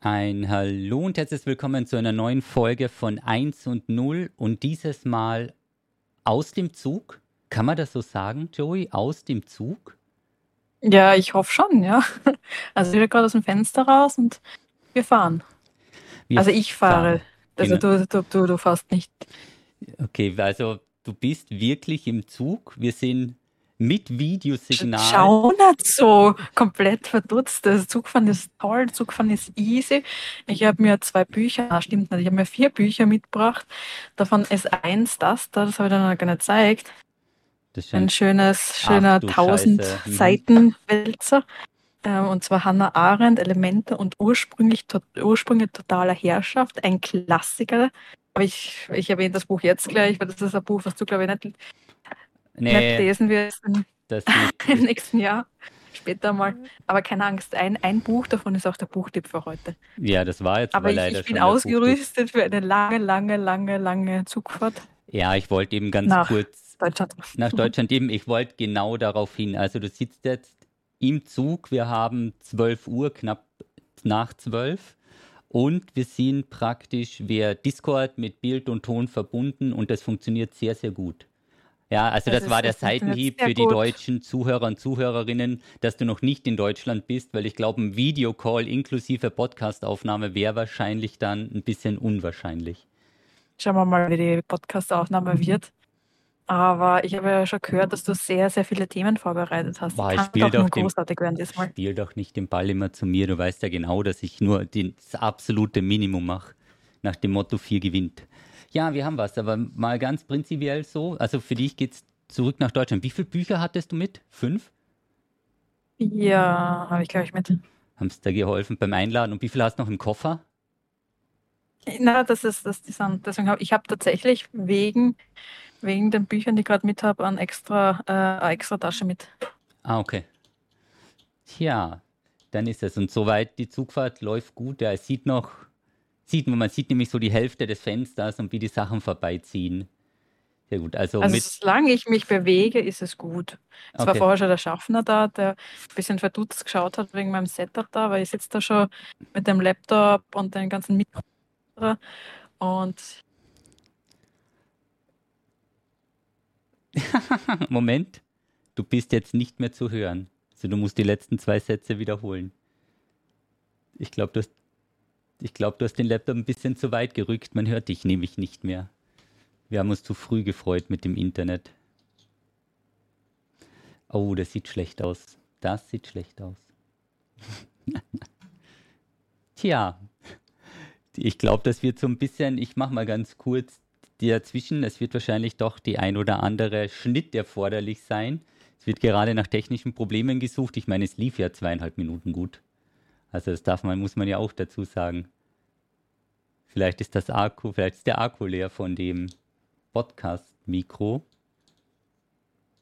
Ein Hallo und herzlich willkommen zu einer neuen Folge von 1 und 0 und dieses Mal aus dem Zug. Kann man das so sagen, Joey? Aus dem Zug? Ja, ich hoffe schon, ja. Also ich bin gerade aus dem Fenster raus und wir fahren. Wir also ich fahre. fahren. Also Genau. du, du, du, du fährst nicht. Okay, also du bist wirklich im Zug. Wir sind mit Videosignal. Schau nicht so komplett verdutzt. Das Zugfahren ist toll, Zugfahren ist easy. Ich habe mir zwei Bücher, ah, stimmt nicht, ich habe mir vier Bücher mitgebracht. Davon ist eins das da, das habe ich dir noch gar nicht gezeigt. Ein schönes, schöner du 1000 Scheiße. Mhm. Seiten Wälzer. Ähm, Und zwar Hannah Arendt, Elemente und ursprünglich, to Ursprünge totaler Herrschaft, ein Klassiker. Aber ich, ich erwähne das Buch jetzt gleich, weil das ist ein Buch, was du, glaube ich, nicht, nicht nee, lesen wirst im, das im nicht. nächsten Jahr. Später mal. Aber keine Angst, ein, ein Buch davon ist auch der Buchtipp für heute. Ja, das war jetzt Aber ich, leider ich bin ausgerüstet für eine lange, lange, lange, lange Zugfahrt Ja, ich wollte eben ganz nach kurz Deutschland. nach Deutschland eben, ich wollte genau darauf hin. Also du sitzt jetzt im Zug, wir haben 12 Uhr, knapp nach 12 und wir sind praktisch via Discord mit Bild und Ton verbunden und das funktioniert sehr, sehr gut. Ja, also das, Das war der Seitenhieb für die gut. deutschen Zuhörer und Zuhörerinnen, dass du noch nicht in Deutschland bist, weil ich glaube, ein Videocall inklusive Podcastaufnahme wäre wahrscheinlich dann ein bisschen unwahrscheinlich. Schauen wir mal, wie die Podcast-Aufnahme wird. Aber ich habe ja schon gehört, dass du sehr, sehr viele Themen vorbereitet hast. Boah, ich spiel doch den- großartig werden diesmal. Spiel doch nicht den Ball immer zu mir. Du weißt ja genau, dass ich nur das absolute Minimum mache. Nach dem Motto 4 gewinnt. Ja, wir haben was, aber mal ganz prinzipiell so. Also für dich geht's zurück nach Deutschland. Wie viele Bücher hattest du mit? Fünf? Ja, habe ich, glaube ich, mit. Haben es dir geholfen beim Einladen? Und wie viel hast du noch im Koffer? Na, das ist, das, die sind, deswegen habe ich habe tatsächlich wegen, wegen den Büchern, die ich gerade mit habe, eine extra, äh, eine extra Tasche mit. Ah, okay. Tja, dann ist es. Und soweit die Zugfahrt läuft gut. Ja, es sieht noch, sieht man, man sieht nämlich so die Hälfte des Fensters und wie die Sachen vorbeiziehen. Sehr gut. Also, Also solange ich mich bewege, ist es gut. Es war Okay. vorher schon der Schaffner da, der ein bisschen verdutzt geschaut hat wegen meinem Setup da, weil ich sitze da schon mit dem Laptop und den ganzen Mikro und Moment, du bist jetzt nicht mehr zu hören. Also du musst die letzten zwei Sätze wiederholen. Ich glaube, du, hast- ich glaub, du hast den Laptop ein bisschen zu weit gerückt. Man hört dich nämlich nicht mehr. Wir haben uns zu früh gefreut mit dem Internet. Oh, das sieht schlecht aus. Das sieht schlecht aus. Tja, ich glaube, das wird so ein bisschen, ich mache mal ganz kurz dazwischen. Es wird wahrscheinlich doch die ein oder andere Schnitt erforderlich sein. Es wird gerade nach technischen Problemen gesucht. Ich meine, es lief ja zweieinhalb Minuten gut. Also das darf man, muss man ja auch dazu sagen. Vielleicht ist das Akku, vielleicht ist der Akku leer von dem Podcast-Mikro.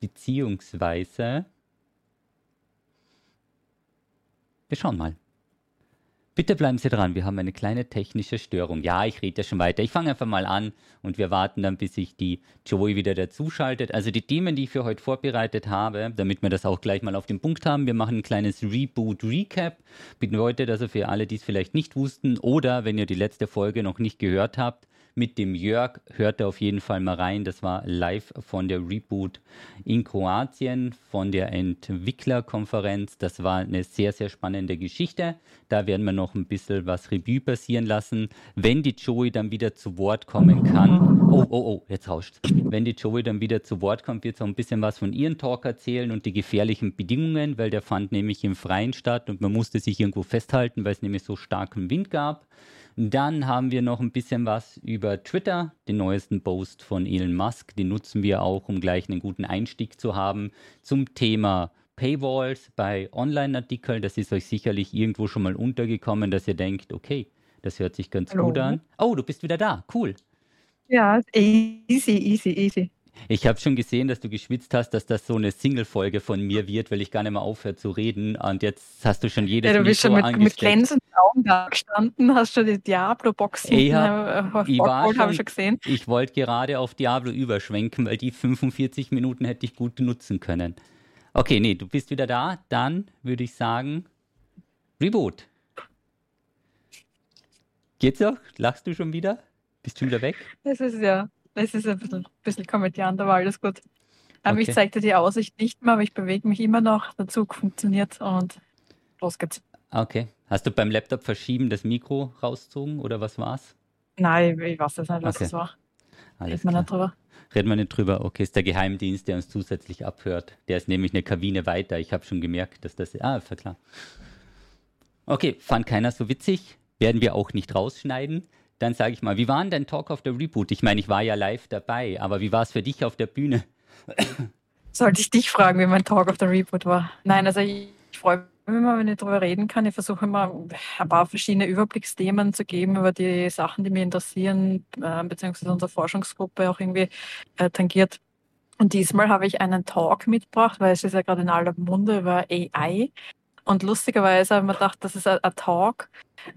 Beziehungsweise. Wir schauen mal. Bitte bleiben Sie dran, wir haben eine kleine technische Störung. Ja, ich rede ja schon weiter. Ich fange einfach mal an und wir warten dann, bis sich die Joey wieder dazuschaltet. Also die Themen, die ich für heute vorbereitet habe, damit wir das auch gleich mal auf den Punkt haben. Wir machen ein kleines Reboot-Recap. Bedeutet also für alle, die es vielleicht nicht wussten oder wenn ihr die letzte Folge noch nicht gehört habt, mit dem Jörg hört er auf jeden Fall mal rein. Das war live von der Reboot in Kroatien, von der Entwicklerkonferenz. Das war eine sehr, sehr spannende Geschichte. Da werden wir noch ein bisschen was Revue passieren lassen. Wenn die Joey dann wieder zu Wort kommen kann. Oh, oh, oh, jetzt rauscht. Wenn die Joey dann wieder zu Wort kommt, wird auch ein bisschen was von ihren Talk erzählen und die gefährlichen Bedingungen, weil der fand nämlich im Freien statt und man musste sich irgendwo festhalten, weil es nämlich so starken Wind gab. Dann haben wir noch ein bisschen was über Twitter, den neuesten Post von Elon Musk. Den nutzen wir auch, um gleich einen guten Einstieg zu haben zum Thema Paywalls bei Online-Artikeln. Das ist euch sicherlich irgendwo schon mal untergekommen, dass ihr denkt, okay, das hört sich ganz Hallo. gut an. Oh, du bist wieder da. Cool. ja, easy, easy, easy. Ich habe schon gesehen, dass du geschwitzt hast, dass das so eine Single-Folge von mir wird, weil ich gar nicht mehr aufhöre zu reden. Und jetzt hast du schon jedes Ja, du bist Mikro schon mit, mit glänzenden Augen da gestanden, hast schon die Diablo-Box Ich hab- äh, ich war habe ich schon- schon gesehen. Ich wollte gerade auf Diablo überschwenken, weil die 45 Minuten hätte ich gut nutzen können. Okay, nee, du bist wieder da. Dann würde ich sagen, Reboot. Geht's auch? Lachst du schon wieder? Bist du schon wieder weg? Es ist ja, es ist ein bisschen, bisschen komödiant, aber alles gut. Ähm, okay. Ich zeigte die Aussicht nicht mehr, aber ich bewege mich immer noch. Der Zug funktioniert und los geht's. Okay. Hast du beim Laptop verschieben das Mikro rausgezogen oder was war's? Nein, ich weiß das nicht, was okay. das war. Alles Reden wir nicht drüber. Reden wir nicht drüber. Okay, ist der Geheimdienst, der uns zusätzlich abhört. Der ist nämlich eine Kabine weiter. Ich habe schon gemerkt, dass das. Ah, klar. Okay, fand keiner so witzig. Werden wir auch nicht rausschneiden. Dann sage ich mal, wie war denn dein Talk auf der Reboot? Ich meine, ich war ja live dabei, aber wie war es für dich auf der Bühne? Sollte ich dich fragen, wie mein Talk auf der Reboot war? Nein, also ich, ich freue mich immer, wenn ich darüber reden kann. Ich versuche immer ein paar verschiedene Überblicksthemen zu geben über die Sachen, die mich interessieren, äh, beziehungsweise unsere Forschungsgruppe auch irgendwie äh, tangiert. Und diesmal habe ich einen Talk mitgebracht, weil es ist ja gerade in aller Munde über AI. Und lustigerweise habe ich mir gedacht, das ist ein, ein Talk,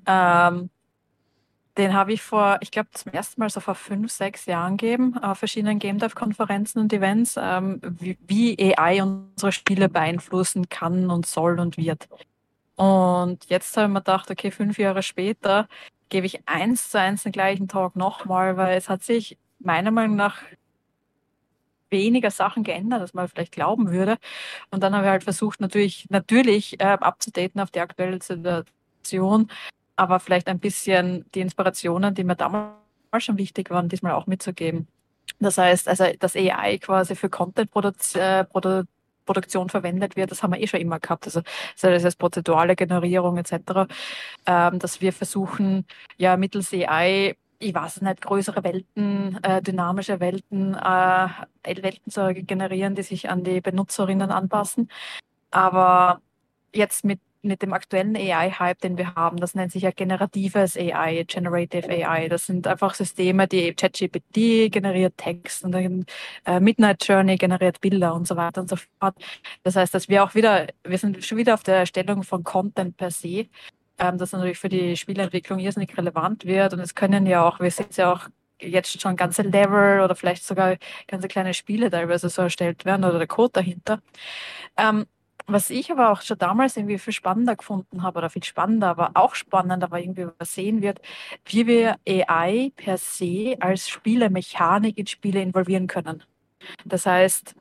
ähm, den habe ich vor, ich glaube, zum ersten Mal so vor fünf, sechs Jahren gegeben, auf verschiedenen Game Dev-Konferenzen und Events, ähm, wie, wie, AI unsere Spiele beeinflussen kann und soll und wird. Und jetzt habe ich mir gedacht, okay, fünf Jahre später gebe ich eins zu eins den gleichen Talk nochmal, weil es hat sich meiner Meinung nach weniger Sachen geändert, als man vielleicht glauben würde. Und dann habe ich halt versucht, natürlich, natürlich äh, abzudaten auf die aktuelle Situation, aber vielleicht ein bisschen die Inspirationen, die mir damals schon wichtig waren, diesmal auch mitzugeben. Das heißt, also das AI quasi für Content-Produktion äh, verwendet wird, das haben wir eh schon immer gehabt. Also das heißt prozedurale Generierung etc., ähm, dass wir versuchen, ja mittels AI ich weiß nicht, größere Welten, äh, dynamische Welten, äh, Welten zu generieren, die sich an die Benutzerinnen anpassen. Aber jetzt mit mit dem aktuellen AI-Hype, den wir haben, das nennt sich ja generatives AI, Generative AI. Das sind einfach Systeme, die ChatGPT generiert Text und dann äh, Midnight Journey generiert Bilder und so weiter und so fort. Das heißt, dass wir auch wieder, wir sind schon wieder auf der Erstellung von Content per se, ähm, das natürlich für die Spielentwicklung irrsinnig relevant wird. Und es können ja auch, wir es ja auch jetzt schon ganze Level oder vielleicht sogar ganze kleine Spiele teilweise so erstellt werden oder der Code dahinter. Ähm, was ich aber auch schon damals irgendwie viel spannender gefunden habe, oder viel spannender, aber auch spannender, aber irgendwie übersehen wird, wie wir AI per se als Spielemechanik in Spiele involvieren können. Das heißt,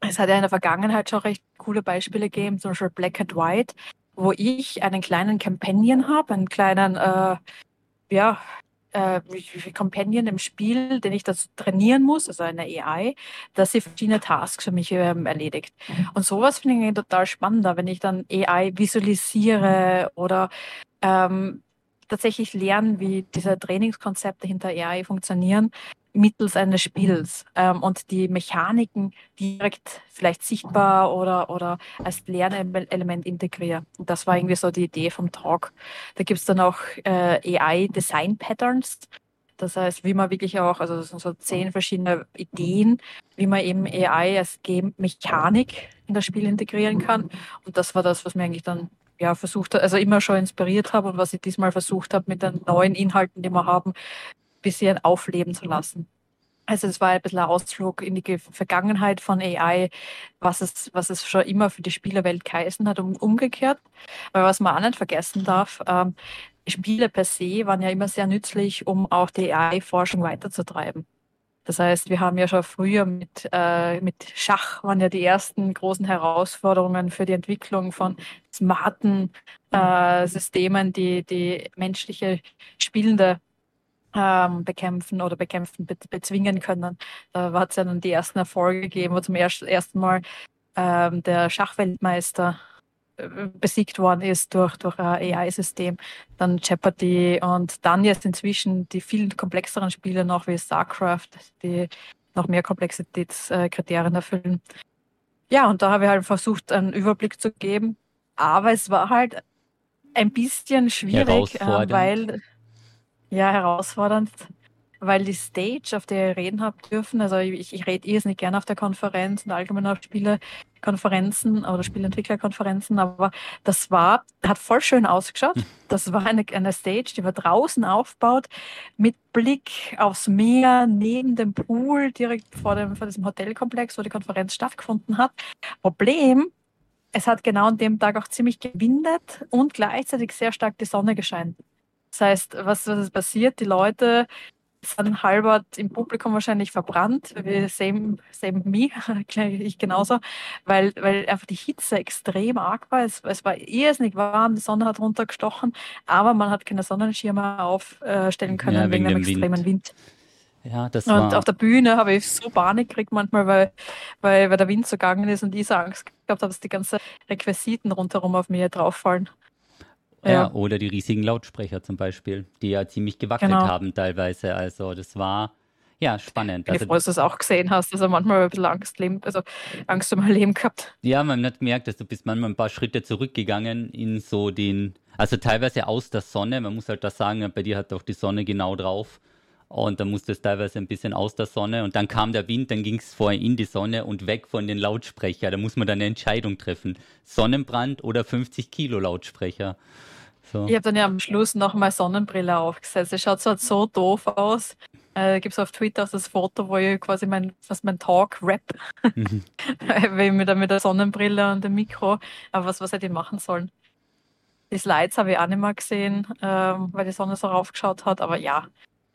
es hat ja in der Vergangenheit schon recht coole Beispiele gegeben, zum Beispiel Black and White, wo ich einen kleinen Companion habe, einen kleinen, äh, ja, äh, Companion im Spiel, den ich das trainieren muss, also eine AI, dass sie verschiedene Tasks für mich ähm, erledigt. Mhm. Und sowas finde ich total spannender, wenn ich dann AI visualisiere oder ähm, tatsächlich lernen, wie diese Trainingskonzepte hinter AI funktionieren, mittels eines Spiels ähm, und die Mechaniken direkt vielleicht sichtbar oder, oder als Lernelement integrieren. Und das war irgendwie so die Idee vom Talk. Da gibt es dann auch äh, AI-Design-Patterns. Das heißt, wie man wirklich auch, also das sind so zehn verschiedene Ideen, wie man eben AI als Game-Mechanik in das Spiel integrieren kann. Und das war das, was mir eigentlich dann ja, versucht, also immer schon inspiriert habe und was ich diesmal versucht habe, mit den neuen Inhalten, die wir haben, bisschen aufleben zu lassen. Also es war ein bisschen ein Ausflug in die Vergangenheit von AI, was es, was es schon immer für die Spielerwelt geheißen hat und umgekehrt. Aber was man auch nicht vergessen darf, ähm, Spiele per se waren ja immer sehr nützlich, um auch die AI-Forschung weiterzutreiben. Das heißt, wir haben ja schon früher mit, äh, mit Schach waren ja die ersten großen Herausforderungen für die Entwicklung von smarten äh, Systemen, die, die menschliche Spielende ähm, bekämpfen oder bekämpfen, be bezwingen können. Da hat es ja dann die ersten Erfolge gegeben, wo zum ersten Mal ähm, der Schachweltmeister besiegt worden ist durch, durch ein AI-System, dann Jeopardy und dann jetzt inzwischen die viel komplexeren Spiele noch wie StarCraft, die noch mehr Komplexitätskriterien erfüllen. Ja, und da habe ich halt versucht, einen Überblick zu geben. Aber es war halt ein bisschen schwierig, äh, weil ja herausfordernd, weil die Stage, auf der ich reden habe dürfen, also ich, ich rede nicht gerne auf der Konferenz und allgemein auf Spielekonferenzen oder Spielentwicklerkonferenzen, aber das war, hat voll schön ausgeschaut. Hm. Das war eine, eine Stage, die war draußen aufgebaut, mit Blick aufs Meer, neben dem Pool, direkt vor, dem, vor diesem Hotelkomplex, wo die Konferenz stattgefunden hat. Problem, es hat genau an dem Tag auch ziemlich gewindet und gleichzeitig sehr stark die Sonne gescheint. Das heißt, was, was ist passiert? Die Leute sind halber im Publikum wahrscheinlich verbrannt, same, same me, ich genauso, weil, weil einfach die Hitze extrem arg war. Es, es war irrsinnig warm, die Sonne hat runtergestochen, aber man hat keine Sonnenschirme aufstellen können ja, wegen, wegen dem extremen Wind. Wind. Ja, das und war... auf der Bühne habe ich so Panik gekriegt manchmal, weil, weil, weil der Wind so gegangen ist und ich so Angst gehabt habe, dass die ganzen Requisiten rundherum auf mir drauffallen. Ja. oder die riesigen Lautsprecher zum Beispiel, die ja ziemlich gewackelt genau. haben teilweise. Also das war ja spannend. Ich also, froh, dass du es auch gesehen hast. Also manchmal ein bisschen Angst, leben, also Angst um mein Leben gehabt. Ja, man hat gemerkt, dass du bist manchmal ein paar Schritte zurückgegangen in so den, also teilweise aus der Sonne. Man muss halt da sagen, bei dir hat auch die Sonne genau drauf. Und dann musste es teilweise ein bisschen aus der Sonne und dann kam der Wind, dann ging es vorher in die Sonne und weg von den Lautsprechern. Da muss man dann eine Entscheidung treffen. Sonnenbrand oder 50 Kilo Lautsprecher. So. Ich habe dann ja am Schluss noch mal Sonnenbrille aufgesetzt. Es schaut so, so doof aus. Äh, Gibt es auf Twitter auch das Foto, wo ich quasi mein, was mein Talk rap, mhm. mit, der, mit der Sonnenbrille und dem Mikro. Aber was, was hätte ich machen sollen? Die Slides habe ich auch nicht mehr gesehen, ähm, weil die Sonne so raufgeschaut hat. Aber ja,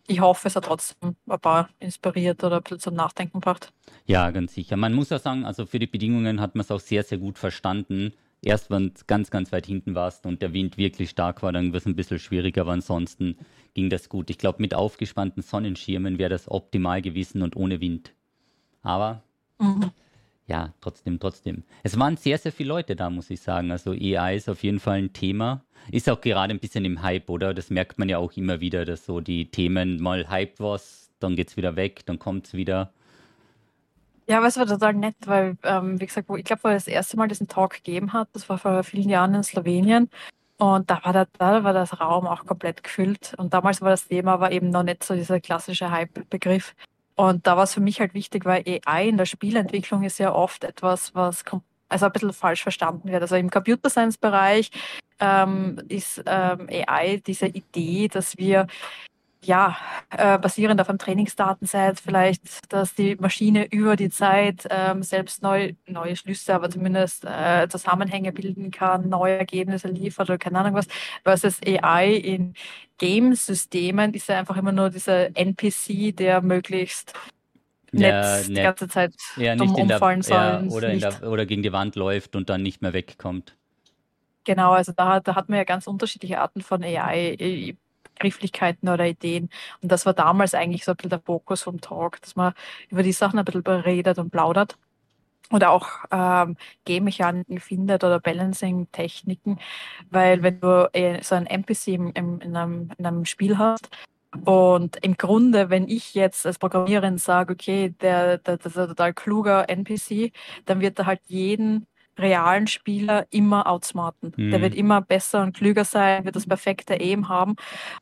ich hoffe, es hat trotzdem ein paar inspiriert oder ein bisschen zum Nachdenken gebracht. Ja, ganz sicher. Man muss ja sagen, also für die Bedingungen hat man es auch sehr, sehr gut verstanden. Erst wenn du ganz, ganz weit hinten warst und der Wind wirklich stark war, dann wird es ein bisschen schwieriger, aber ansonsten ging das gut. Ich glaube, mit aufgespannten Sonnenschirmen wäre das optimal gewesen und ohne Wind. Aber mhm. ja, trotzdem, trotzdem. Es waren sehr, sehr viele Leute da, muss ich sagen. Also AI ist auf jeden Fall ein Thema. Ist auch gerade ein bisschen im Hype, oder? Das merkt man ja auch immer wieder, dass so die Themen mal hyped was, dann geht es wieder weg, dann kommt es wieder. Ja, aber es war total nett, weil, ähm, wie gesagt, wo, ich glaube, wo das erste Mal diesen Talk gegeben hat, das war vor vielen Jahren in Slowenien. Und da war, der, da war das Raum auch komplett gefüllt. Und damals war das Thema aber eben noch nicht so dieser klassische Hype-Begriff. Und da war es für mich halt wichtig, weil AI in der Spielentwicklung ist ja oft etwas, was also ein bisschen falsch verstanden wird. Also im Computer Science Bereich ähm, ist ähm, AI diese Idee, dass wir ja, äh, basierend auf einem Trainingsdatenset vielleicht, dass die Maschine über die Zeit ähm, selbst neu, neue Schlüsse, aber zumindest äh, Zusammenhänge bilden kann, neue Ergebnisse liefert oder keine Ahnung was, versus AI in Game-Systemen ist ja einfach immer nur dieser NPC, der möglichst ja, nett die ganze Zeit ja, dumm umfallen soll. Ja, oder, der, oder gegen die Wand läuft und dann nicht mehr wegkommt. Genau, also da, da hat man ja ganz unterschiedliche Arten von AI. Begrifflichkeiten oder Ideen. Und das war damals eigentlich so ein bisschen der Fokus vom Talk, dass man über die Sachen ein bisschen redet und plaudert. Oder auch ähm, G-Mechaniken findet oder Balancing-Techniken, weil wenn du äh, so ein NPC im, im, in, einem, in einem Spiel hast, und im Grunde, wenn ich jetzt als Programmiererin sage, okay, der, der, der, der total kluger NPC, dann wird er halt jeden realen Spieler immer outsmarten. Mhm. Der wird immer besser und klüger sein, wird das perfekte Aim haben.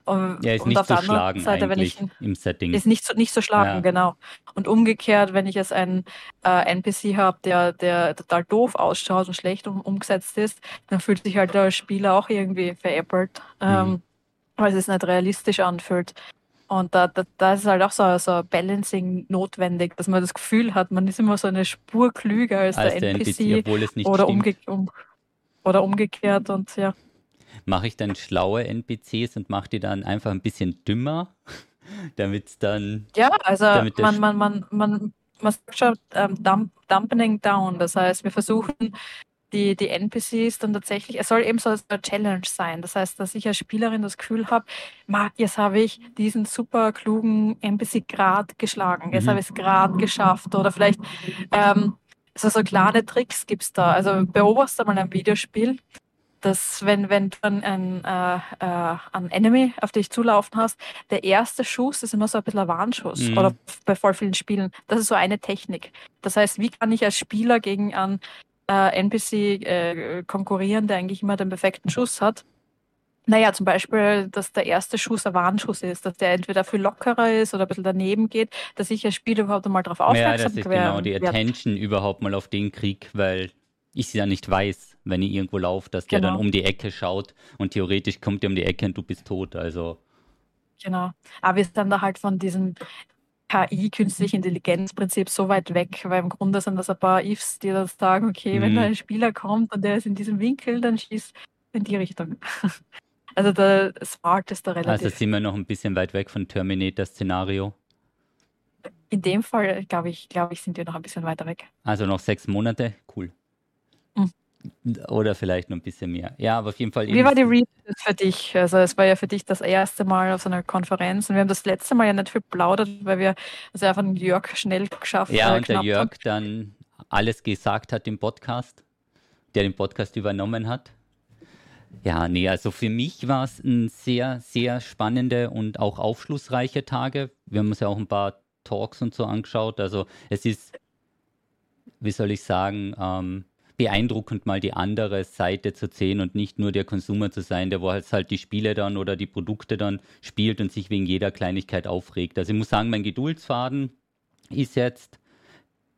Und, ja, ist und nicht auf der anderen Seite, wenn ich im Setting. Ist nicht so, nicht so schlagen, ja. genau. Und umgekehrt, wenn ich jetzt einen äh, NPC habe, der, der total doof ausschaut und schlecht um, umgesetzt ist, dann fühlt sich halt der Spieler auch irgendwie veräppelt. Mhm. Ähm, weil es nicht realistisch anfühlt. Und da, da, da ist halt auch so, so ein Balancing notwendig, dass man das Gefühl hat, man ist immer so eine Spur klüger als, als der, NPC, NPC obwohl es nicht oder, umge um, oder umgekehrt und ja. Mache ich dann schlaue NPCs und mache die dann einfach ein bisschen dümmer, damit es dann. Ja, also man, man, man, man, man sagt schon ähm, dump, Dumpening Down. Das heißt, wir versuchen die, die NPCs dann tatsächlich, es soll eben so eine Challenge sein. Das heißt, dass ich als Spielerin das Gefühl habe, jetzt habe ich diesen super klugen NPC gerade geschlagen, jetzt mhm. habe ich es gerade geschafft. Oder vielleicht ähm, so, so kleine Tricks gibt es da. Also beobachte mal ein Videospiel, dass wenn, wenn du ein, ein, äh, äh, Enemy auf dich zulaufen hast, der erste Schuss ist immer so ein bisschen ein Warnschuss. Mhm. Oder bei voll vielen Spielen. Das ist so eine Technik. Das heißt, wie kann ich als Spieler gegen einen äh, NPC äh, konkurrieren, der eigentlich immer den perfekten Schuss hat. Naja, zum Beispiel, dass der erste Schuss ein Warnschuss ist, dass der entweder viel lockerer ist oder ein bisschen daneben geht, dass ich als Spieler überhaupt einmal darauf aufmerksam werde. Ja, das ist genau die Attention wird. überhaupt mal auf den Krieg, weil ich sie ja nicht weiß, wenn ich irgendwo laufe, dass genau. der dann um die Ecke schaut und theoretisch kommt der um die Ecke und du bist tot, also. Genau. Aber wir sind dann da halt von diesem KI, künstliche Intelligenzprinzip, so weit weg, weil im Grunde sind das ein paar Ifs, die das sagen, okay, mhm. wenn da ein Spieler kommt und der ist in diesem Winkel, dann schießt in die Richtung. Also der Smart ist da Also relativ. sind wir noch ein bisschen weit weg von Terminator-Szenario. In dem Fall, glaube ich, glaube ich, sind wir noch ein bisschen weiter weg. Also noch sechs Monate, cool. Oder vielleicht noch ein bisschen mehr. Ja, aber auf jeden Fall. Wie war die Read für dich? Also es war ja für dich das erste Mal auf so einer Konferenz und wir haben das letzte Mal ja nicht viel plaudert, weil wir es einfach den Jörg schnell geschafft Ja, äh, und der Jörg haben. dann alles gesagt hat im Podcast, der den Podcast übernommen hat. Ja, nee, also für mich war es ein sehr, sehr spannende und auch aufschlussreiche Tage. Wir haben uns ja auch ein paar Talks und so angeschaut. Also es ist, wie soll ich sagen, ähm, beeindruckend mal die andere Seite zu sehen und nicht nur der Konsumer zu sein, der wo halt, halt die Spiele dann oder die Produkte dann spielt und sich wegen jeder Kleinigkeit aufregt. Also ich muss sagen, mein Geduldsfaden ist jetzt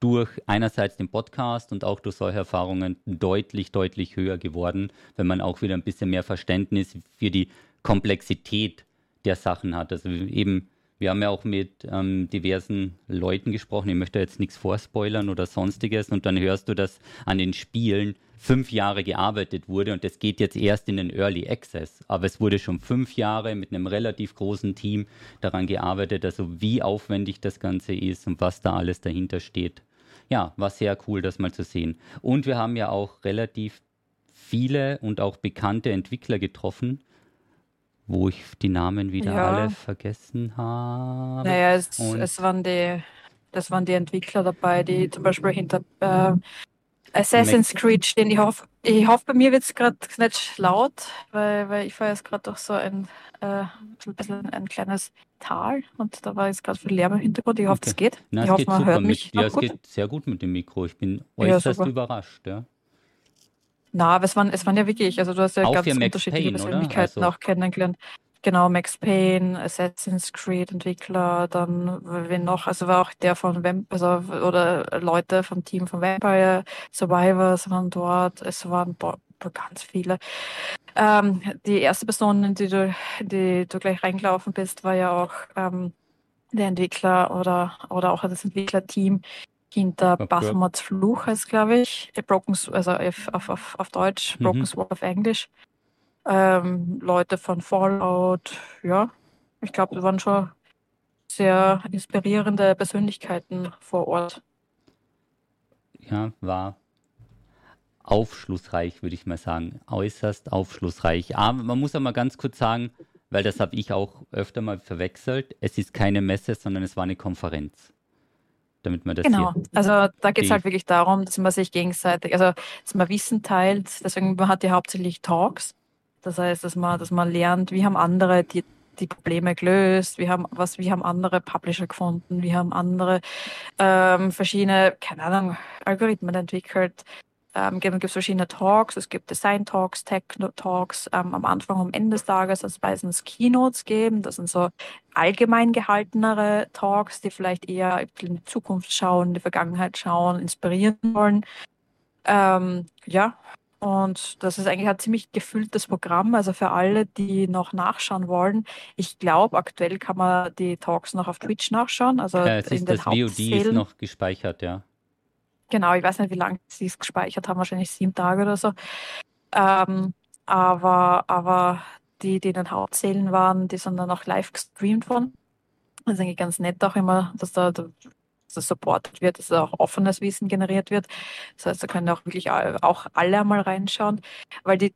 durch einerseits den Podcast und auch durch solche Erfahrungen deutlich, deutlich höher geworden, wenn man auch wieder ein bisschen mehr Verständnis für die Komplexität der Sachen hat. Also eben, wir haben ja auch mit ähm, diversen Leuten gesprochen. Ich möchte jetzt nichts vorspoilern oder sonstiges. Und dann hörst du, dass an den Spielen fünf Jahre gearbeitet wurde und das geht jetzt erst in den Early Access. Aber es wurde schon fünf Jahre mit einem relativ großen Team daran gearbeitet, also wie aufwendig das Ganze ist und was da alles dahinter steht. Ja, war sehr cool, das mal zu sehen. Und wir haben ja auch relativ viele und auch bekannte Entwickler getroffen, wo ich die Namen wieder Ja. alle vergessen habe. Naja, es, es waren die, das waren die Entwickler dabei, die zum Beispiel hinter äh, Assassin's Creed stehen. Ich hoffe, ich hoffe bei mir wird es gerade nicht laut, weil, weil ich fahre jetzt gerade durch so ein, äh, ein bisschen ein kleines Tal und da war jetzt gerade viel Lärm im Hintergrund. Ich hoffe, Okay. es geht. Na, ich hoffe, man hört mich ja, es geht sehr gut mit dem Mikro. Ich bin Ja, äußerst super. überrascht. Ja. Na, aber es waren, es waren ja wirklich, also du hast ja Auch ganz unterschiedliche Payne? Persönlichkeiten Also- auch kennengelernt. Genau, Max Payne, Assassin's Creed Entwickler, dann wen noch, also war auch der von Vamp also oder Leute vom Team von Vampire Survivors waren dort, es waren boah, ganz viele. Ähm, die erste Person, in die du, die du gleich reingelaufen bist, war ja auch ähm, der Entwickler oder, oder auch das Entwicklerteam hinter. Baphomets Fluch heißt, glaube ich. Broken, also auf, auf, auf, Deutsch, Mhm. Broken Sword auf Englisch. Ähm, Leute von Fallout, ja. Ich glaube, da waren schon sehr inspirierende Persönlichkeiten vor Ort. ja, war aufschlussreich, würde ich mal sagen. Äußerst aufschlussreich. Aber man muss aber ganz kurz sagen, weil das habe ich auch öfter mal verwechselt, es ist keine Messe, sondern es war eine Konferenz. Damit man das Genau. Also da geht es halt wirklich darum, dass man sich gegenseitig, also dass man Wissen teilt. Deswegen man hat ja hauptsächlich Talks. Das heißt, dass man, dass man lernt, wie haben andere die, die Probleme gelöst, wie haben, was, wie haben andere Publisher gefunden, wie haben andere ähm, verschiedene, keine Ahnung, Algorithmen entwickelt. Ähm, gibt es verschiedene Talks, es gibt Design Talks, Tech Talks, ähm, am Anfang und am Ende des Tages, es meistens Keynotes geben, das sind so allgemein gehaltenere Talks, die vielleicht eher in die Zukunft schauen, in die Vergangenheit schauen, inspirieren wollen. Ähm, ja, und das ist eigentlich ein ziemlich gefülltes Programm, also für alle, die noch nachschauen wollen. Ich glaube, aktuell kann man die Talks noch auf Twitch nachschauen, also Ja, es in ist den das VOD ist noch gespeichert, ja. Genau, ich weiß nicht, wie lange sie es gespeichert haben, wahrscheinlich sieben Tage oder so. Ähm, aber, aber die, die in den Hauptsälen waren, die sind dann auch live gestreamt worden. Das ist eigentlich ganz nett auch immer, dass da dass das supportet wird, dass da auch offenes Wissen generiert wird. Das heißt, da können auch wirklich auch alle einmal reinschauen, weil die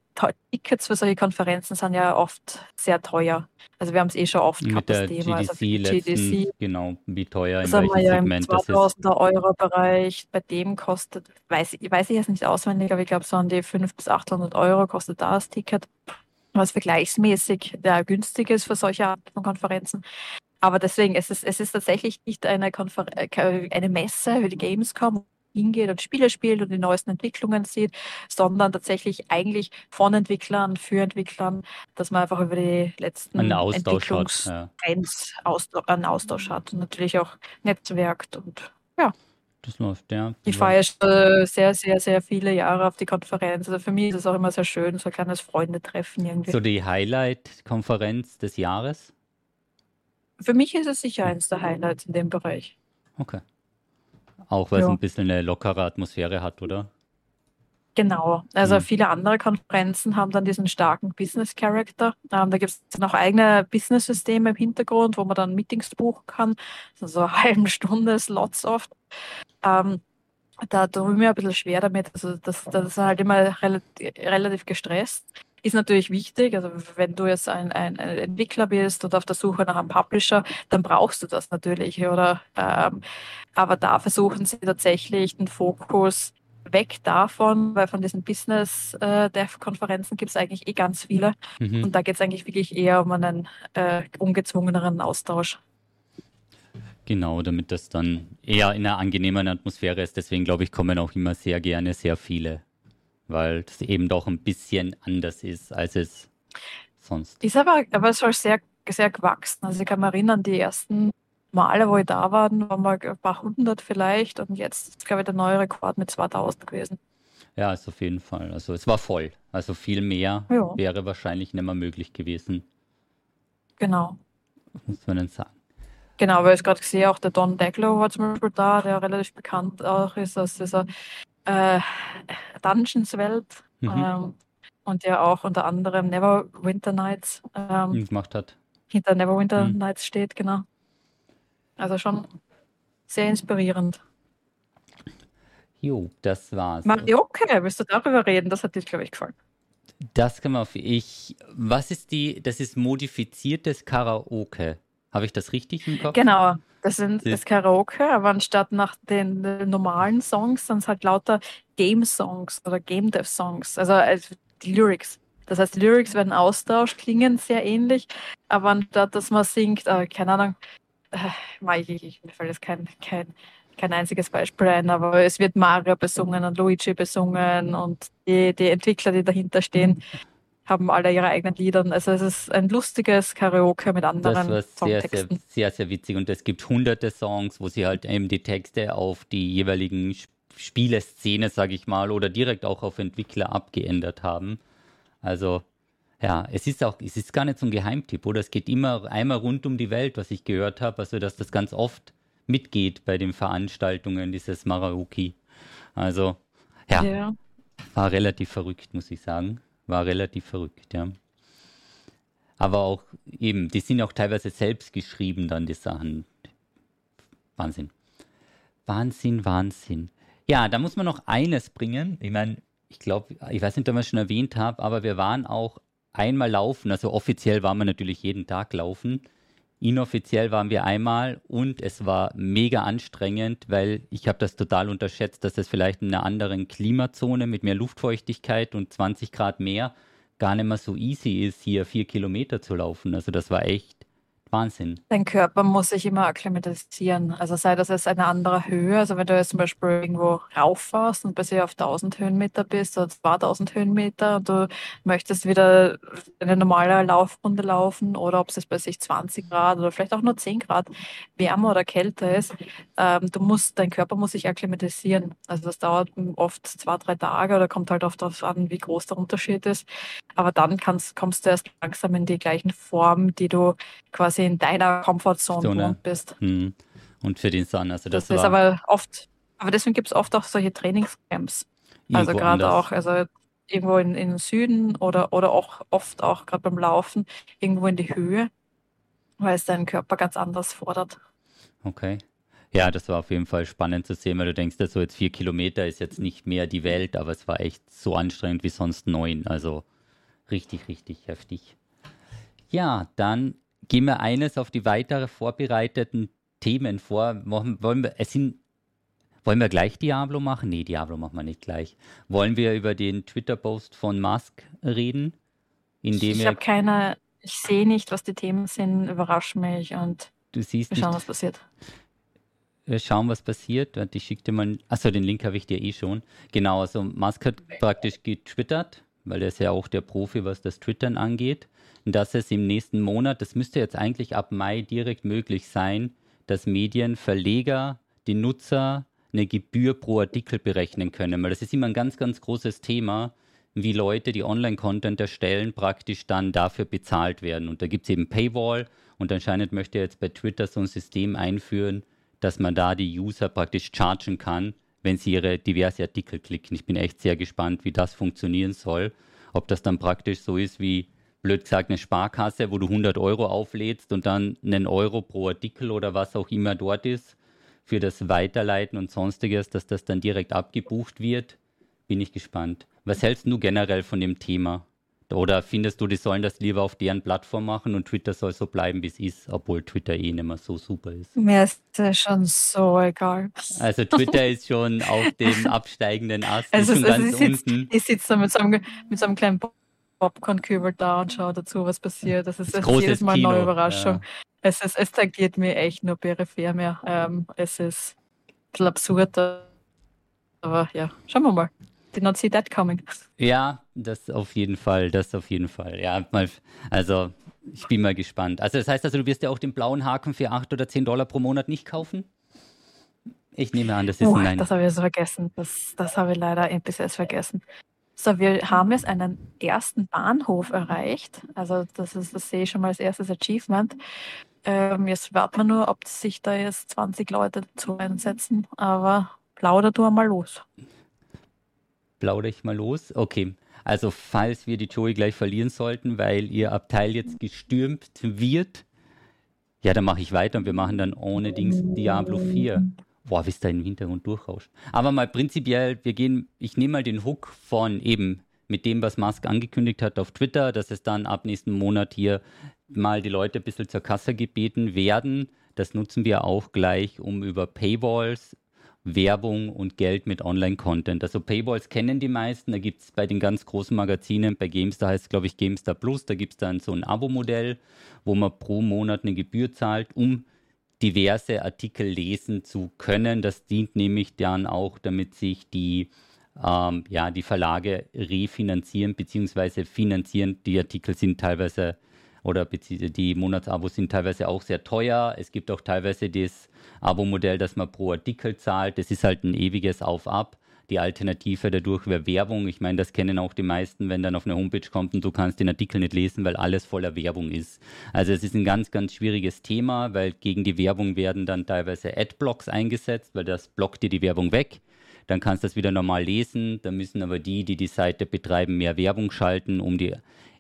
Tickets für solche Konferenzen sind ja oft sehr teuer. Also wir haben es eh schon oft Mit gehabt, das Thema. Also GDC letztens, GDC genau, wie teuer, in welchem ja im Segment das ist. 2000er Euro Bereich. Bei dem kostet, weiß ich, weiß ich jetzt nicht auswendig, aber ich glaube, so an die 500 bis 800 Euro kostet da das Ticket, was vergleichsmäßig der günstig ist für solche Arten von Konferenzen. Aber deswegen, es ist, es ist tatsächlich nicht eine, Konfer äh, eine Messe wie die Gamescom, wo man hingeht und Spiele spielt und die neuesten Entwicklungen sieht, sondern tatsächlich eigentlich von Entwicklern für Entwicklern, dass man einfach über die letzten Einen Austausch hat. Entwicklungs Ja. Trends Austau einen Austausch hat und natürlich auch netzwerkt. Und Das läuft, ja. ich fahre ja schon sehr, sehr, sehr viele Jahre auf die Konferenz. Also für mich ist es auch immer sehr schön, so ein kleines Freundetreffen irgendwie. So die Highlight-Konferenz des Jahres? Für mich ist es sicher eins der Highlights in dem Bereich. Okay. Auch weil es Ja. ein bisschen eine lockere Atmosphäre hat, oder? Genau. Also Hm. viele andere Konferenzen haben dann diesen starken Business Character. Ähm, da gibt es noch eigene Business-Systeme im Hintergrund, wo man dann Meetings buchen kann. So, so eine halbe Stunde Slots oft. Ähm, da tue ich mir ein bisschen schwer damit. Also das, das ist halt immer relativ, relativ gestresst. Ist natürlich wichtig. Also wenn du jetzt ein, ein, ein Entwickler bist und auf der Suche nach einem Publisher, dann brauchst du das natürlich. Oder ähm, aber da versuchen sie tatsächlich den Fokus weg davon, weil von diesen Business-Dev-Konferenzen gibt es eigentlich eh ganz viele. Mhm. Und da geht es eigentlich wirklich eher um einen äh, ungezwungeneren Austausch. Genau, damit das dann eher in einer angenehmeren Atmosphäre ist. Deswegen glaube ich, kommen auch immer sehr gerne sehr viele, weil das eben doch ein bisschen anders ist, als es sonst. Ist aber, aber es ist sehr, sehr gewachsen. Also ich kann mich erinnern, die ersten Male, wo ich da war, waren mal ein paar hundert vielleicht und jetzt ist, glaube ich, der neue Rekord mit 2000 gewesen. Ja, ist auf jeden Fall. Also es war voll. Also viel mehr Ja, wäre wahrscheinlich nicht mehr möglich gewesen, genau. muss man dann sagen. Genau, weil ich gerade gesehen auch der Don Daglow war zum Beispiel da, der relativ bekannt auch ist aus dieser äh, Dungeons-Welt Mhm. ähm, und der auch unter anderem Neverwinter Nights ähm, Gemacht hat. hinter Neverwinter Mhm. Nights steht, genau. Also schon sehr inspirierend. Jo, das war's. Marioke, willst du darüber reden? Das hat dir, glaube ich, gefallen. Das kann man auf ich. Was ist die, das ist modifiziertes Karaoke. Habe ich das richtig im Kopf? Genau, das sind das Karaoke, aber anstatt nach den normalen Songs sind es halt lauter Game-Songs oder Game-Dev-Songs, also, also die Lyrics. Das heißt, die Lyrics werden austauscht, klingen sehr ähnlich, aber anstatt dass man singt, äh, keine Ahnung, äh, mei, ich, ich, mir fällt jetzt kein, kein, kein einziges Beispiel ein, aber es wird Mario besungen und Luigi besungen und die, die Entwickler, die dahinter stehen, haben alle ihre eigenen Lieder. Also es ist ein lustiges Karaoke mit Das anderen war sehr, sehr, Songtexten. sehr, sehr witzig. Und es gibt hunderte Songs, wo sie halt eben die Texte auf die jeweiligen Sp- Spieleszene, sage ich mal, oder direkt auch auf Entwickler abgeändert haben. Also, ja, es ist auch, es ist gar nicht so ein Geheimtipp, oder? Es geht immer einmal rund um die Welt, was ich gehört habe. Also, dass das ganz oft mitgeht bei den Veranstaltungen, dieses Maraoki. Also, ja, Ja. war relativ verrückt, muss ich sagen. War relativ verrückt, ja. Aber auch eben, die sind auch teilweise selbst geschrieben, dann die Sachen. Wahnsinn. Wahnsinn, Wahnsinn. Ja, da muss man noch eines bringen. Ich meine, ich glaube, ich weiß nicht, ob ich es schon erwähnt habe, aber wir waren auch einmal laufen. Also offiziell waren wir natürlich jeden Tag laufen. Inoffiziell waren wir einmal und es war mega anstrengend, weil ich habe das total unterschätzt, dass es vielleicht in einer anderen Klimazone mit mehr Luftfeuchtigkeit und 20 Grad mehr gar nicht mehr so easy ist, hier vier Kilometer zu laufen. Also das war echt Wahnsinn. Dein Körper muss sich immer akklimatisieren. Also sei das jetzt eine andere Höhe, also wenn du jetzt zum Beispiel irgendwo rauffährst und bis auf 1000 Höhenmeter bist oder 2000 Höhenmeter und du möchtest wieder eine normale Laufrunde laufen oder ob es bei sich 20 Grad oder vielleicht auch nur 10 Grad wärmer oder kälter ist, ähm, du musst, dein Körper muss sich akklimatisieren. Also das dauert oft zwei, drei Tage oder kommt halt oft darauf an, wie groß der Unterschied ist. Aber dann kannst, kommst du erst langsam in die gleichen Form, die du quasi in deiner Komfortzone Zone. gewohnt bist. Hm. Und für den Sun, also das, Das, ist aber oft, aber deswegen gibt es oft auch solche Trainingscamps. Also gerade auch, also irgendwo in, in den Süden oder, oder auch oft auch gerade beim Laufen irgendwo in die Höhe, weil es deinen Körper ganz anders fordert. Okay. Ja, das war auf jeden Fall spannend zu sehen, weil du denkst, so jetzt vier Kilometer ist jetzt nicht mehr die Welt, aber es war echt so anstrengend wie sonst neun. Also richtig, richtig heftig. Ja, dann gehen wir eines auf die weitere vorbereiteten Themen vor. Wollen wir, es sind, wollen wir gleich Diablo machen? Nee, Diablo machen wir nicht gleich. Wollen wir über den Twitter-Post von Musk reden? Indem Ich habe keine, ich sehe nicht, was die Themen sind, überrasch mich und wir nicht, schauen, was passiert. Wir schauen, was passiert. Ich schicke dir mal. Achso, den Link habe ich dir eh schon. Genau, also Musk hat praktisch getwittert, weil er ist ja auch der Profi, was das Twittern angeht, dass es im nächsten Monat, das müsste jetzt eigentlich ab Mai direkt möglich sein, dass Medien, Verleger, die Nutzer eine Gebühr pro Artikel berechnen können. Weil das ist immer ein ganz, ganz großes Thema, wie Leute, die Online-Content erstellen, praktisch dann dafür bezahlt werden. Und da gibt es eben Paywall und anscheinend möchte er jetzt bei Twitter so ein System einführen, dass man da die User praktisch chargen kann, wenn sie ihre diverse Artikel klicken. Ich bin echt sehr gespannt, wie das funktionieren soll. Ob das dann praktisch so ist wie, blöd gesagt, eine Sparkasse, wo du 100 Euro auflädst und dann einen Euro pro Artikel oder was auch immer dort ist für das Weiterleiten und sonstiges, dass das dann direkt abgebucht wird. Bin ich gespannt. Was hältst du generell von dem Thema? Oder findest du, die sollen das lieber auf deren Plattform machen und Twitter soll so bleiben, wie es ist, obwohl Twitter eh nicht mehr so super ist? Mir ist das schon so egal. Also Twitter ist schon auf dem absteigenden Ast, also, schon also ganz ich sitze da mit so einem, mit so einem kleinen Popcorn-Kübel da und schaue dazu, was passiert. Das ist, Das ist jedes Mal eine neue Überraschung. Es, ist, es tangiert mir echt nur peripher mehr. Ähm, es ist ein bisschen absurd, aber ja, schauen wir mal. Did not see that coming. Ja, das auf jeden Fall, das auf jeden Fall. Ja, mal, also ich bin mal gespannt. Also das heißt also, du wirst ja auch den blauen Haken für 8 oder 10 Dollar pro Monat nicht kaufen? Ich nehme an, das ist Oh, ein Nein. das habe ich so vergessen. Das, das habe ich leider jetzt vergessen. So, wir haben jetzt einen ersten Bahnhof erreicht. Also das ist, das sehe ich schon mal als erstes Achievement. Ähm, jetzt warten wir nur, ob sich da jetzt 20 Leute dazu einsetzen. Aber plauder du mal los. Plaudere ich mal los? Okay. Also falls wir die Joey gleich verlieren sollten, weil ihr Abteil jetzt gestürmt wird, ja, dann mache ich weiter und wir machen dann ohne Dings Diablo 4. Boah, wie es da im Hintergrund durchrauscht. Aber mal prinzipiell, wir gehen, ich nehme mal den Hook von eben mit dem, was Musk angekündigt hat auf Twitter, dass es dann ab nächsten Monat hier mal die Leute ein bisschen zur Kasse gebeten werden. Das nutzen wir auch gleich, um über Paywalls, Werbung und Geld mit Online-Content. Also Paywalls kennen die meisten. Da gibt es bei den ganz großen Magazinen, bei GameStar heißt es, glaube ich, GameStar Plus, da gibt es dann so ein Abo-Modell, wo man pro Monat eine Gebühr zahlt, um diverse Artikel lesen zu können. Das dient nämlich dann auch, damit sich die, ähm, ja, die Verlage refinanzieren bzw. finanzieren. Die Artikel sind teilweise oder die Monatsabos sind teilweise auch sehr teuer. Es gibt auch teilweise das Abo-Modell, dass man pro Artikel zahlt. Das ist halt ein ewiges Auf-Ab. Die Alternative dadurch wäre Werbung. Ich meine, das kennen auch die meisten, wenn dann auf eine Homepage kommt und du kannst den Artikel nicht lesen, weil alles voller Werbung ist. Also es ist ein ganz, ganz schwieriges Thema, weil gegen die Werbung werden dann teilweise Adblocks eingesetzt, weil das blockt dir die Werbung weg. Dann kannst du das wieder normal lesen. Dann müssen aber die, die die Seite betreiben, mehr Werbung schalten, um die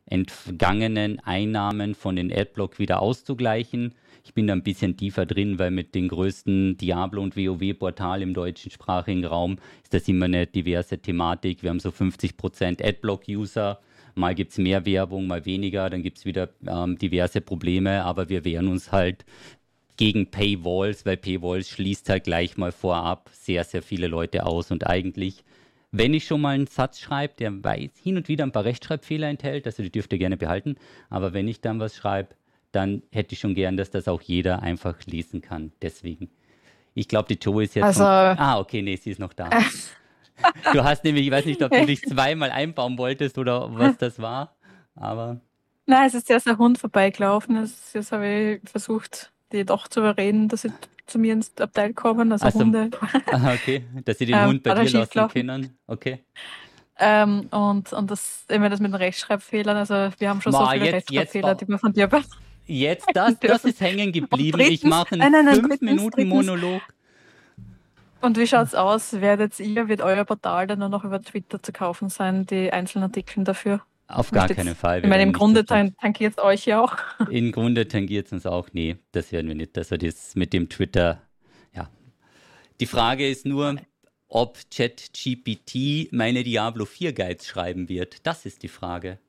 entgangenen Einnahmen von den Adblock wieder auszugleichen. Ich bin da ein bisschen tiefer drin, weil mit den größten Diablo- und WoW-Portal im deutschsprachigen Raum ist das immer eine diverse Thematik. Wir haben so 50% Adblock-User. Mal gibt es mehr Werbung, mal weniger. Dann gibt es wieder ähm, diverse Probleme. Aber wir wehren uns halt gegen Paywalls, weil Paywalls schließt halt gleich mal vorab sehr, sehr viele Leute aus. Und eigentlich, wenn ich schon mal einen Satz schreibe, der weiß, hin und wieder ein paar Rechtschreibfehler enthält, also die dürft ihr gerne behalten, aber wenn ich dann was schreibe, dann hätte ich schon gern, dass das auch jeder einfach lesen kann. Deswegen. Ich glaube, die Joe ist jetzt. Also- ah, okay, nee, sie ist noch da. du hast nämlich, ich weiß nicht, ob du dich zweimal einbauen wolltest oder was das war, aber. Nein, es ist erst ein Hund vorbeigelaufen. Jetzt habe ich versucht, die doch zu überreden, dass sie zu mir ins Abteil kommen. Also Also- Hunde. Ah, okay, dass sie den Ähm, Hund bei dir lassen können. Okay. Ähm, und, und das, immer das mit den Rechtschreibfehlern, also wir haben schon so Ma, viele jetzt- jetzt Rechtschreibfehler, bau- die wir von dir be- Jetzt, das, das ist hängen geblieben. Ich drittens- mache nein, nein, einen nein, 5 drittens- Minuten drittens- Monolog. Und wie schaut's aus? Werdet ihr, wird euer Portal dann nur noch über Twitter zu kaufen sein, die einzelnen Artikel dafür? Auf gar keinen Fall. Ich meine, im nicht Grunde tan- tankiert euch ja auch. Im Grunde tangiert es uns auch. Nee, das werden wir nicht. Also das mit dem Twitter, ja. Die Frage ist nur, ob ChatGPT meine Diablo 4 Guides schreiben wird. Das ist die Frage.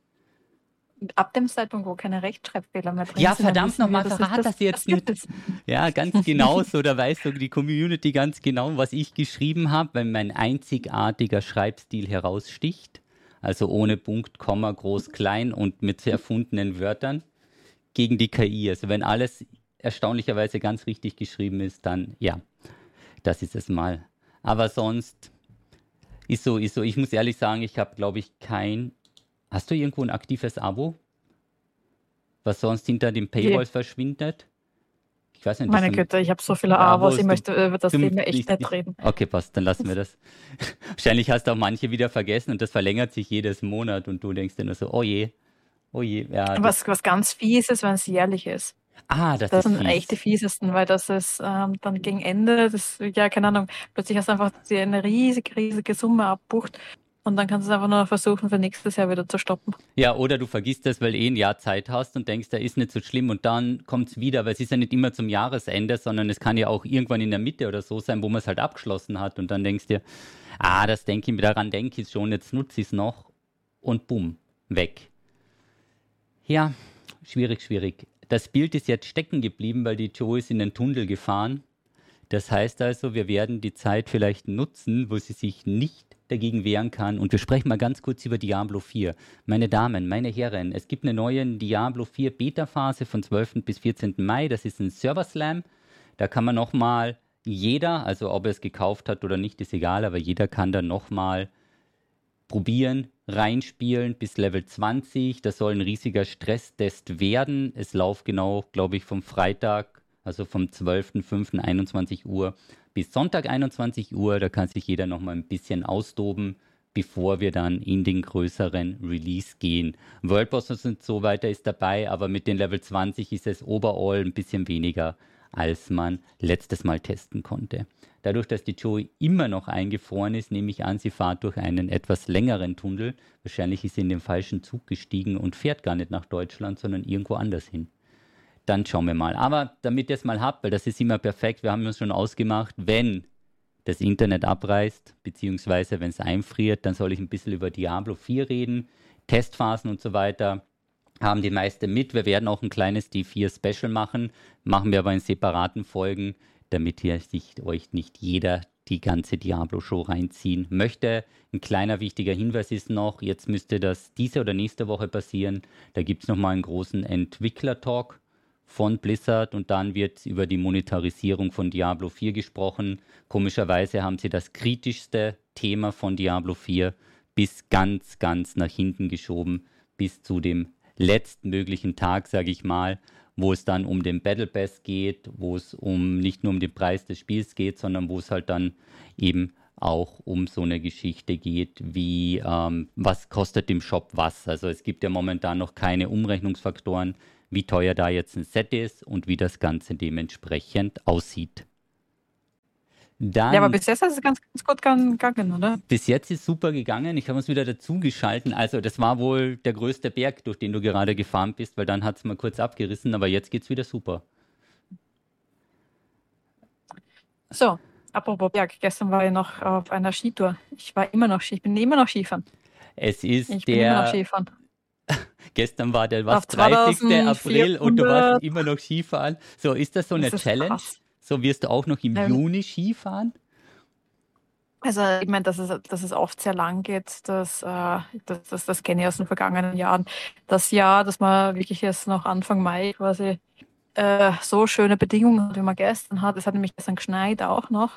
Ab dem Zeitpunkt, wo keine Rechtschreibfehler mehr drin Ja, sind, dann verdammt nochmal, es verrat das jetzt gibt es. Ja, ganz genau so. Da weiß so die Community ganz genau, was ich geschrieben habe, wenn mein einzigartiger Schreibstil heraussticht. Also ohne Punkt, Komma, groß, klein und mit erfundenen Wörtern gegen die KI. Also wenn alles erstaunlicherweise ganz richtig geschrieben ist, dann ja, das ist es mal. Aber sonst ist so, ist so. Ich muss ehrlich sagen, ich habe, glaube ich, kein. Hast du irgendwo ein aktives Abo? Was sonst hinter den Paywalls verschwindet? Ich weiß nicht. Meine Güte, ich habe so viele wo ich möchte über das Thema echt ich- nicht ich- reden. Okay, passt, dann lassen wir das. Wahrscheinlich hast du auch manche wieder vergessen und das verlängert sich jedes Monat und du denkst dir nur so, oh je, oh je. Ja, Was, was ganz fies ist, wenn es jährlich ist. Ah, das, Das ist sind fies. echt die fiesesten, weil das ist ähm, dann gegen Ende, das, ja, keine Ahnung, plötzlich hast du einfach eine riesige, riesige Summe abbucht und dann kannst du es einfach nur versuchen, für nächstes Jahr wieder zu stoppen. Ja, oder du vergisst das, weil eh ein Jahr Zeit hast und denkst, da ist nicht so schlimm und dann kommt es wieder, weil es ist ja nicht immer zum Jahresende, sondern es kann ja auch irgendwann in der Mitte oder so sein, wo man es halt abgeschlossen hat und dann denkst du dir, ah, das denke ich, daran denke ich schon, jetzt nutze ich es noch und bumm, weg. Ja, schwierig, schwierig. Das Bild ist jetzt stecken geblieben, weil die Joe ist in den Tunnel gefahren. Das heißt also, wir werden die Zeit vielleicht nutzen, wo sie sich nicht dagegen wehren kann. Und wir sprechen mal ganz kurz über Diablo 4. Meine Damen, meine Herren, es gibt eine neue Diablo 4 Beta-Phase von 12. bis 14. Mai. Das ist ein Server Slam. Da kann man nochmal jeder, also ob er es gekauft hat oder nicht, ist egal, aber jeder kann da nochmal probieren, reinspielen bis Level 20. Das soll ein riesiger Stresstest werden. Es läuft genau, glaube ich, vom Freitag, also vom 12.05.21 Uhr bis Sonntag 21 Uhr. Da kann sich jeder nochmal ein bisschen austoben, bevor wir dann in den größeren Release gehen. World Bosses und so weiter ist dabei, aber mit den Level 20 ist es overall ein bisschen weniger, als man letztes Mal testen konnte. Dadurch, dass die Joey immer noch eingefroren ist, nehme ich an, sie fährt durch einen etwas längeren Tunnel. Wahrscheinlich ist sie in den falschen Zug gestiegen und fährt gar nicht nach Deutschland, sondern irgendwo anders hin. Dann schauen wir mal. Aber damit ihr es mal habt, weil das ist immer perfekt, wir haben uns schon ausgemacht, wenn das Internet abreißt, beziehungsweise wenn es einfriert, dann soll ich ein bisschen über Diablo 4 reden, Testphasen und so weiter haben die meisten mit. Wir werden auch ein kleines D4 Special machen, machen wir aber in separaten Folgen, damit hier sich euch nicht jeder die ganze Diablo-Show reinziehen möchte. Ein kleiner wichtiger Hinweis ist noch, jetzt müsste das diese oder nächste Woche passieren. Da gibt es nochmal einen großen Entwickler-Talk von Blizzard und dann wird über die Monetarisierung von Diablo 4 gesprochen. Komischerweise haben sie das kritischste Thema von Diablo 4 bis ganz, ganz nach hinten geschoben, bis zu dem letztmöglichen Tag, sage ich mal, wo es dann um den Battle Pass geht, wo es um nicht nur um den Preis des Spiels geht, sondern wo es halt dann eben auch um so eine Geschichte geht, wie ähm, was kostet im Shop was. Also es gibt ja momentan noch keine Umrechnungsfaktoren, wie teuer da jetzt ein Set ist und wie das Ganze dementsprechend aussieht. Dann, Ja, aber bis jetzt ist es ganz, ganz gut gegangen, oder? bis jetzt ist super gegangen. Ich habe uns wieder dazu geschalten. Also das war wohl der größte Berg, durch den du gerade gefahren bist, weil dann hat es mal kurz abgerissen, aber jetzt geht's wieder super. So, apropos Berg, gestern war ich noch auf einer Skitour. Ich war immer noch ich bin immer noch Skifahren. Es ist Ich bin immer noch der, Skifahren. gestern war der was, Auf 30. April und du warst 2400. immer noch Skifahren. So, ist das so eine Das Challenge? krass. So wirst du auch noch im Ähm, Juni Skifahren? Also ich meine, dass es, dass es oft sehr lang geht, das, äh, das, das, das kenne ich aus den vergangenen Jahren. Das Jahr, dass man wirklich erst noch Anfang Mai quasi äh, so schöne Bedingungen hat, wie man gestern hat. Es hat nämlich gestern geschneit auch noch.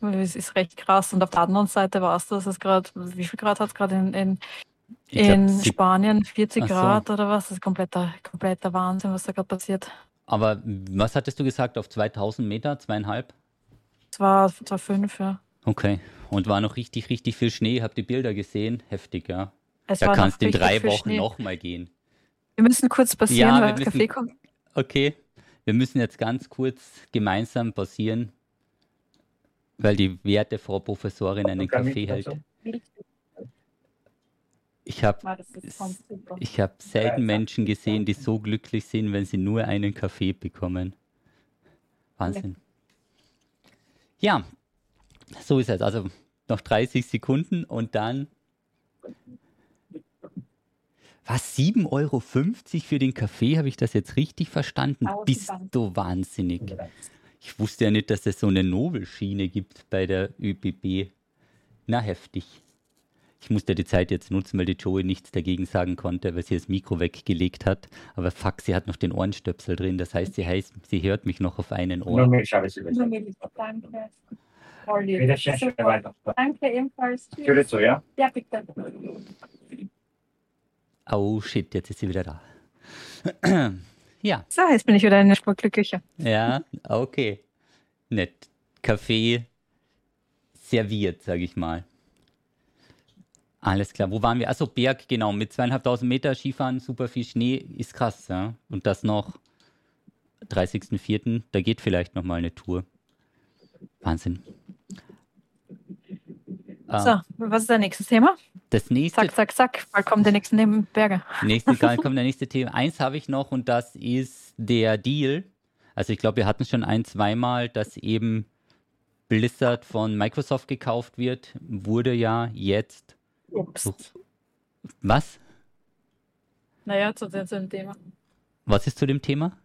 Es ist recht krass. Und auf der anderen Seite war es, dass es gerade, wie viel Grad hat es gerade in, in, Ich glaub, in sieb- Spanien? 40 Ach so. Grad oder was? Das ist kompletter, kompletter Wahnsinn, was da gerade passiert. Aber was hattest du gesagt, auf 2000 Meter, zweieinhalb? Es war, es war fünf, ja. Okay. Und war noch richtig, richtig viel Schnee. Hab die Bilder gesehen. Heftig, ja. Es Da kannst du in drei Wochen nochmal gehen. Wir müssen kurz passieren, Ja, weil wir das müssen- Kaffee kommt. Okay. Wir müssen jetzt ganz kurz gemeinsam pausieren, weil die werte Frau Professorin einen Kaffee hält. Ich habe Ah, hab selten Menschen gesehen, die so glücklich sind, wenn sie nur einen Kaffee bekommen. Wahnsinn. Ja, so ist es. Also noch 30 Sekunden und dann. Was? 7,50 Euro für den Kaffee? Habe ich das jetzt richtig verstanden? Bist du wahnsinnig? Ich wusste ja nicht, dass es so eine Nobelschiene gibt bei der ÖBB. Na, heftig. Ich musste die Zeit jetzt nutzen, weil die Joey nichts dagegen sagen konnte, weil sie das Mikro weggelegt hat. Aber fuck, sie hat noch den Ohrenstöpsel drin. Das heißt, sie, heißt, sie hört mich noch auf einen Ohr. Nur habe. Danke. Weiter. Danke ebenfalls. Tür zu, ja? Ja, bitte. Oh shit, jetzt ist sie wieder da. ja, So, jetzt bin ich wieder eine Spur glücklicher. ja, okay. Nett. Kaffee serviert, sage ich mal. Alles klar. Wo waren wir? Achso, Berg, genau. Mit zweieinhalbtausend Meter Skifahren, super viel Schnee, ist krass, ja. Und das noch 30.04., da geht vielleicht nochmal eine Tour. Wahnsinn. Ah. So, was ist dein nächstes Thema? Das nächste. Zack, zack, zack. Bald kommen die nächsten Berge. Nächste, kommt der nächste Thema. Eins habe ich noch und das ist der Deal. Also ich glaube, wir hatten schon ein, zweimal, dass eben Blizzard von Microsoft gekauft wird. Wurde ja jetzt. Ups. Was? Naja, zu, zu dem Thema. Was ist zu dem Thema?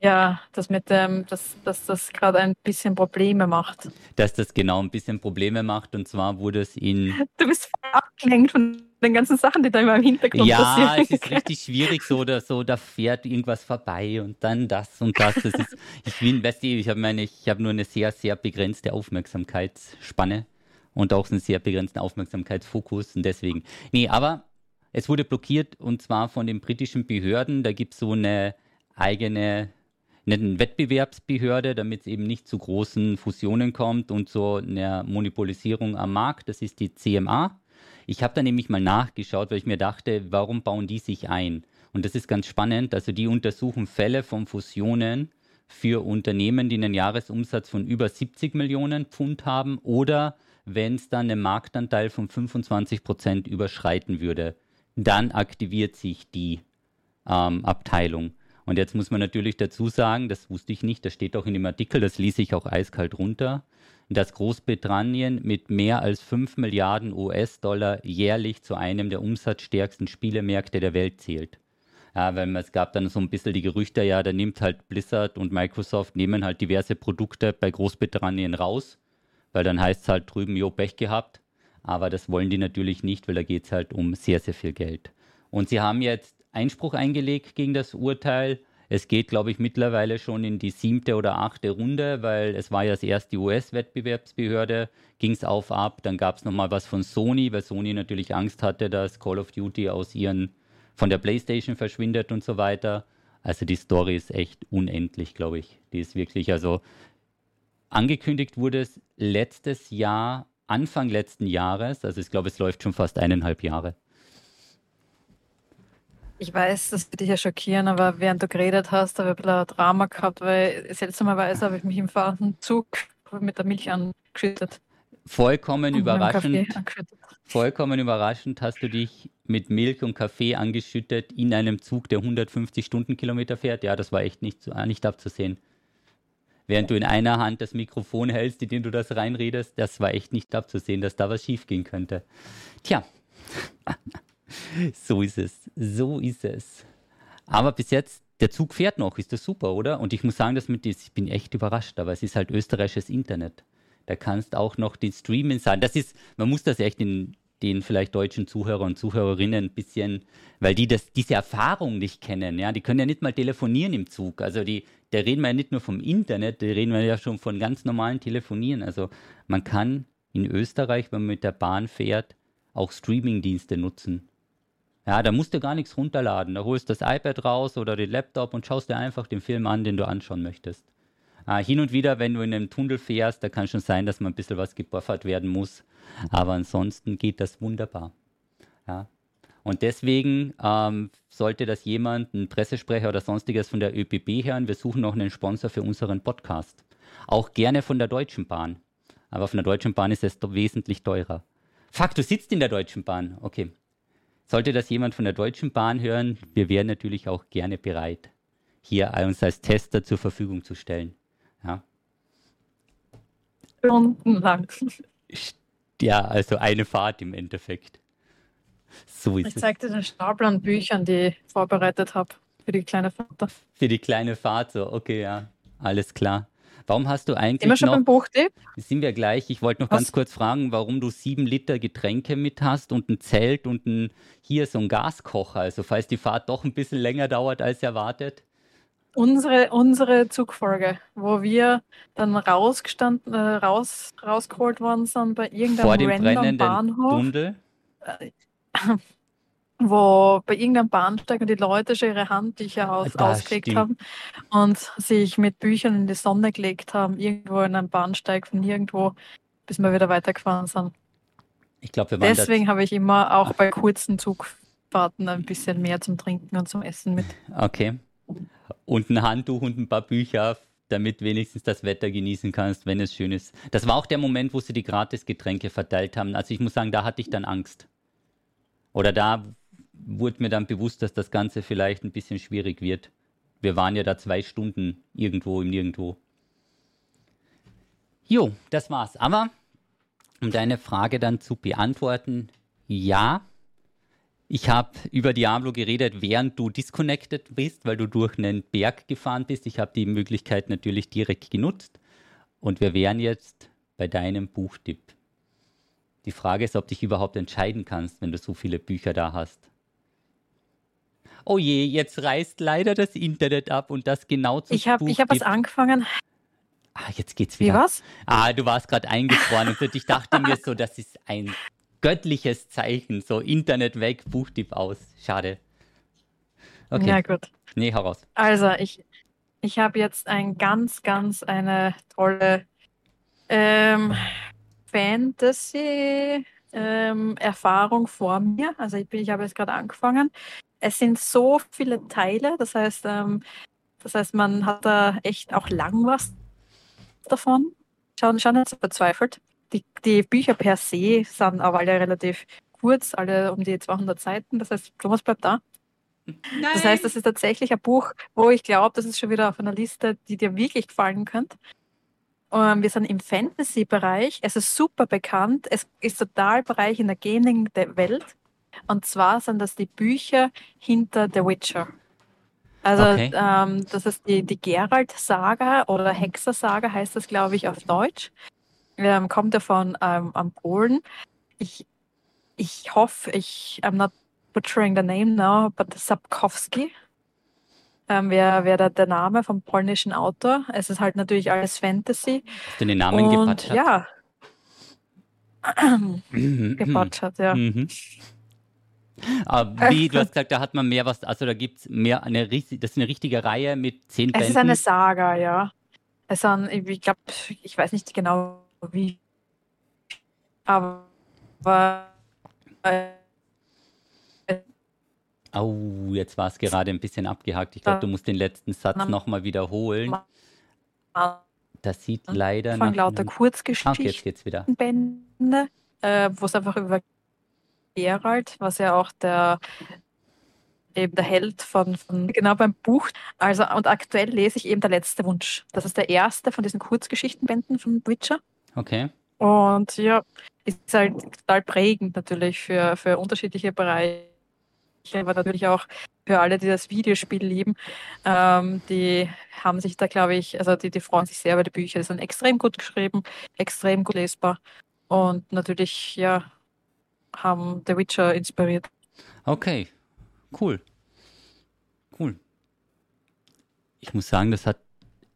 Ja, das mit dem, dass, dass das gerade ein bisschen Probleme macht. Dass das genau ein bisschen Probleme macht und zwar wurde es in. Du bist voll abgelenkt von den ganzen Sachen, die da immer im Hintergrund ja, passieren. Ja, es ist richtig schwierig so oder so, da fährt irgendwas vorbei und dann das und das. das ist, ich bin, weißt du, ich habe meine, ich habe nur eine sehr, sehr begrenzte Aufmerksamkeitsspanne und auch einen sehr begrenzten Aufmerksamkeitsfokus und deswegen. Nee, aber es wurde blockiert und zwar von den britischen Behörden. Da gibt es so eine eigene eine Wettbewerbsbehörde, damit es eben nicht zu großen Fusionen kommt und zu einer Monopolisierung am Markt. Das ist die CMA. Ich habe da nämlich mal nachgeschaut, weil ich mir dachte, warum bauen die sich ein? Und das ist ganz spannend. Also die untersuchen Fälle von Fusionen für Unternehmen, die einen Jahresumsatz von über 70 Millionen Pfund haben oder wenn es dann einen Marktanteil von 25 Prozent überschreiten würde, dann aktiviert sich die ähm, Abteilung. Und jetzt muss man natürlich dazu sagen, das wusste ich nicht, das steht auch in dem Artikel, das ließ ich auch eiskalt runter, dass Großbritannien mit mehr als 5 Milliarden US-Dollar jährlich zu einem der umsatzstärksten Spielemärkte der Welt zählt. Ja, weil es gab dann so ein bisschen die Gerüchte, ja, da nimmt halt Blizzard und Microsoft nehmen halt diverse Produkte bei Großbritannien raus, weil dann heißt es halt drüben, jo, Pech gehabt. Aber das wollen die natürlich nicht, weil da geht es halt um sehr, sehr viel Geld. Und sie haben jetzt Einspruch eingelegt gegen das Urteil. Es geht, glaube ich, mittlerweile schon in die siebte oder achte Runde, weil es war ja das erste US-Wettbewerbsbehörde, ging es auf ab. Dann gab es nochmal was von Sony, weil Sony natürlich Angst hatte, dass Call of Duty aus ihren von der PlayStation verschwindet und so weiter. Also die Story ist echt unendlich, glaube ich. Die ist wirklich, also angekündigt wurde es letztes Jahr, Anfang letzten Jahres. Also ich glaube, es läuft schon fast eineinhalb Jahre. Ich weiß, das wird dich ja schockieren, aber während du geredet hast, habe ich ein bisschen ein Drama gehabt, weil seltsamerweise habe ich mich im fahrenden Zug mit der Milch angeschüttet. Vollkommen überraschend. Vollkommen überraschend hast du dich mit Milch und Kaffee angeschüttet in einem Zug, der 150 Stundenkilometer fährt. Ja, das war echt nicht, nicht abzusehen. Während du in einer Hand das Mikrofon hältst, in dem du das reinredest, das war echt nicht abzusehen, dass da was schiefgehen könnte. Tja. so ist es. So ist es. Aber bis jetzt, der Zug fährt noch, ist das super, oder? Und ich muss sagen, dass mit das, ich bin echt überrascht, aber es ist halt österreichisches Internet. Da kannst auch noch den Streaming sein. Das ist, man muss das echt in den vielleicht deutschen Zuhörer und Zuhörerinnen ein bisschen, weil die das, diese Erfahrung nicht kennen, ja, die können ja nicht mal telefonieren im Zug. Also die, da reden wir ja nicht nur vom Internet, da reden wir ja schon von ganz normalen Telefonieren. Also man kann in Österreich, wenn man mit der Bahn fährt, auch Streamingdienste nutzen. Ja, da musst du gar nichts runterladen. Da holst du das iPad raus oder den Laptop und schaust dir einfach den Film an, den du anschauen möchtest. Ah, hin und wieder, wenn du in einem Tunnel fährst, da kann schon sein, dass man ein bisschen was gebuffert werden muss. Aber ansonsten geht das wunderbar. Ja. Und deswegen ähm, sollte das jemand, ein Pressesprecher oder sonstiges von der ÖPB hören, wir suchen noch einen Sponsor für unseren Podcast. Auch gerne von der Deutschen Bahn. Aber von der Deutschen Bahn ist es wesentlich teurer. Fuck, du sitzt in der Deutschen Bahn. Okay. Sollte das jemand von der Deutschen Bahn hören, wir wären natürlich auch gerne bereit, hier uns als Tester zur Verfügung zu stellen. Ja. Stundenlang. Ja, also eine Fahrt im Endeffekt. So ist ich es. zeig dir den Stapel an Büchern, die ich vorbereitet habe für die kleine Fahrt. Für die kleine Fahrt, so, okay, ja, alles klar. Warum hast du eigentlich Immer schon noch, beim Buchtipp? Sind wir gleich. Ich wollte noch Was? ganz kurz fragen, warum du sieben Liter Getränke mit hast und ein Zelt und ein, hier so ein Gaskocher. Also falls die Fahrt doch ein bisschen länger dauert als erwartet. Unsere, unsere Zugfolge, wo wir dann rausgestanden, äh, raus, rausgeholt worden sind bei irgendeinem Vor dem random Bahnhof. Tunnel? Äh, wo bei irgendeinem Bahnsteig und die Leute schon ihre Handtücher aus, ah, ausgelegt stimmt. haben und sich mit Büchern in die Sonne gelegt haben, irgendwo in einem Bahnsteig von nirgendwo, bis wir wieder weitergefahren sind. Ich glaube, Deswegen habe ich immer auch bei kurzen Zugfahrten ein bisschen mehr zum Trinken und zum Essen mit. Okay. Und ein Handtuch und ein paar Bücher, damit wenigstens das Wetter genießen kannst, wenn es schön ist. Das war auch der Moment, wo sie die Gratisgetränke verteilt haben. Also ich muss sagen, da hatte ich dann Angst. Oder da wurde mir dann bewusst, dass das Ganze vielleicht ein bisschen schwierig wird. Wir waren ja da zwei Stunden irgendwo im Nirgendwo. Jo, das war's. Aber um deine Frage dann zu beantworten, ja, ich habe über Diablo geredet, während du disconnected bist, weil du durch einen Berg gefahren bist. Ich habe die Möglichkeit natürlich direkt genutzt. Und wir wären jetzt bei deinem Buchtipp. Die Frage ist, ob du dich überhaupt entscheiden kannst, wenn du so viele Bücher da hast. Oh je, jetzt reißt leider das Internet ab und das genau zu Ich habe ich hab was angefangen. Ah, jetzt geht's wieder. Wie was? Ah, du warst gerade eingefroren und ich dachte mir so, das ist ein göttliches Zeichen. So Internet weg, Buchtipp aus. Schade. Okay. Ja, gut. Nee, heraus. Also, ich, ich habe jetzt ein ganz, ganz eine tolle ähm, Fantasy-Erfahrung ähm, vor mir. Also, ich, bin, ich habe jetzt gerade angefangen. Es sind so viele Teile, das heißt, ähm, das heißt, man hat da echt auch lang was davon. Schauen, schauen jetzt verzweifelt. Die, die Bücher per se sind aber alle relativ kurz, alle um die 200 Seiten. Das heißt, Thomas bleibt da. Nein. Das heißt, das ist tatsächlich ein Buch, wo ich glaube, das ist schon wieder auf einer Liste, die dir wirklich gefallen könnte. Ähm, wir sind im Fantasy-Bereich. Es ist super bekannt. Es ist total Bereich in der Gaming-Welt. Und zwar sind das die Bücher hinter The Witcher. Also okay. ähm, das ist die, die Geralt-Saga oder Hexer-Saga heißt das, glaube ich, auf Deutsch ähm, kommt ja von ähm, am Polen. Ich, ich hoffe, ich, I'm not butchering the name now, but Sapkowski ähm, wäre wär da der Name vom polnischen Autor. Es ist halt natürlich alles Fantasy. Hast du den Namen Und, gepatcht? Ja. gepatcht, ja. Mhm. Aber wie, du hast gesagt, da hat man mehr was, also da gibt es mehr eine das ist eine richtige Reihe mit zehn Bänden. Es ist eine Saga, ja. Es sind, ich glaube, ich weiß nicht genau, wie. Aber. Äh, oh, jetzt war es gerade ein bisschen abgehakt. Ich glaube, du musst den letzten Satz nochmal wiederholen. Das sieht leider Von lauter Kurzgeschichten. Okay, jetzt geht's wieder. Bände, äh, wo es einfach über Gerald, was ja auch der eben der Held von, von, genau beim Buch. Also und aktuell lese ich eben der letzte Wunsch. Das ist der erste von diesen Kurzgeschichtenbänden von Witcher. Okay. Und ja, ist halt total prägend natürlich für, für unterschiedliche Bereiche, aber natürlich auch für alle, die das Videospiel lieben. Ähm, die haben sich da, glaube ich, also die, die freuen sich sehr über die Bücher. Die sind extrem gut geschrieben, extrem gut lesbar und natürlich, ja, haben The Witcher inspiriert. Okay, cool. Cool. Ich muss sagen, das hat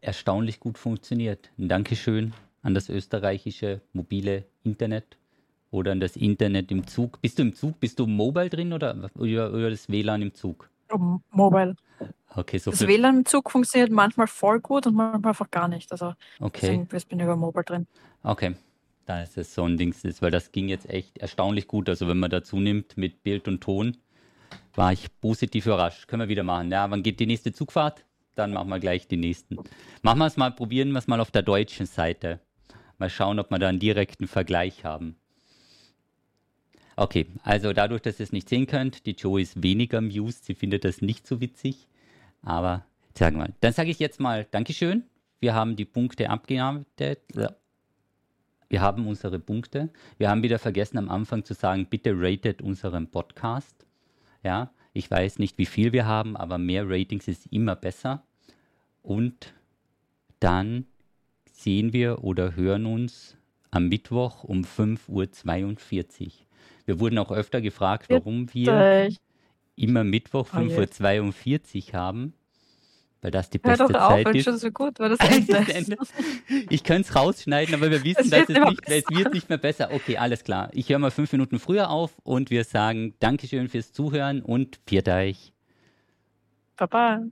erstaunlich gut funktioniert. Ein Dankeschön an das österreichische mobile Internet oder an das Internet im Zug. Bist du im Zug? Bist du mobile drin oder über, über das WLAN im Zug? Mobile. Okay, so das WLAN im Zug funktioniert manchmal voll gut und manchmal einfach gar nicht. Also okay. deswegen bin ich über Mobile drin. Okay. Da ist es so ein Ding, weil das ging jetzt echt erstaunlich gut. Also wenn man dazu nimmt mit Bild und Ton, war ich positiv überrascht. Können wir wieder machen. Ja, wann geht die nächste Zugfahrt? Dann machen wir gleich die nächsten. Machen wir es mal, probieren wir es mal auf der deutschen Seite. Mal schauen, ob wir da einen direkten Vergleich haben. Okay, also dadurch, dass ihr es nicht sehen könnt, die Joe ist weniger amused, sie findet das nicht so witzig. Aber sagen wir mal, dann sage ich jetzt mal Dankeschön. Wir haben die Punkte abgearbeitet. Wir haben unsere Punkte. Wir haben wieder vergessen am Anfang zu sagen, bitte ratet unseren Podcast. Ja, ich weiß nicht, wie viel wir haben, aber mehr Ratings ist immer besser. Und dann sehen wir oder hören uns am Mittwoch um 5.42 Uhr. Wir wurden auch öfter gefragt, warum wir immer Mittwoch 5.42 Uhr haben. Weil das die beste Hör doch Zeit auf, ist. schon so gut, war das ich könnte es rausschneiden, aber wir wissen, dass es, nicht, es wird nicht mehr besser. Okay, alles klar. Ich höre mal fünf Minuten früher auf und wir sagen Dankeschön fürs Zuhören und euch. Baba.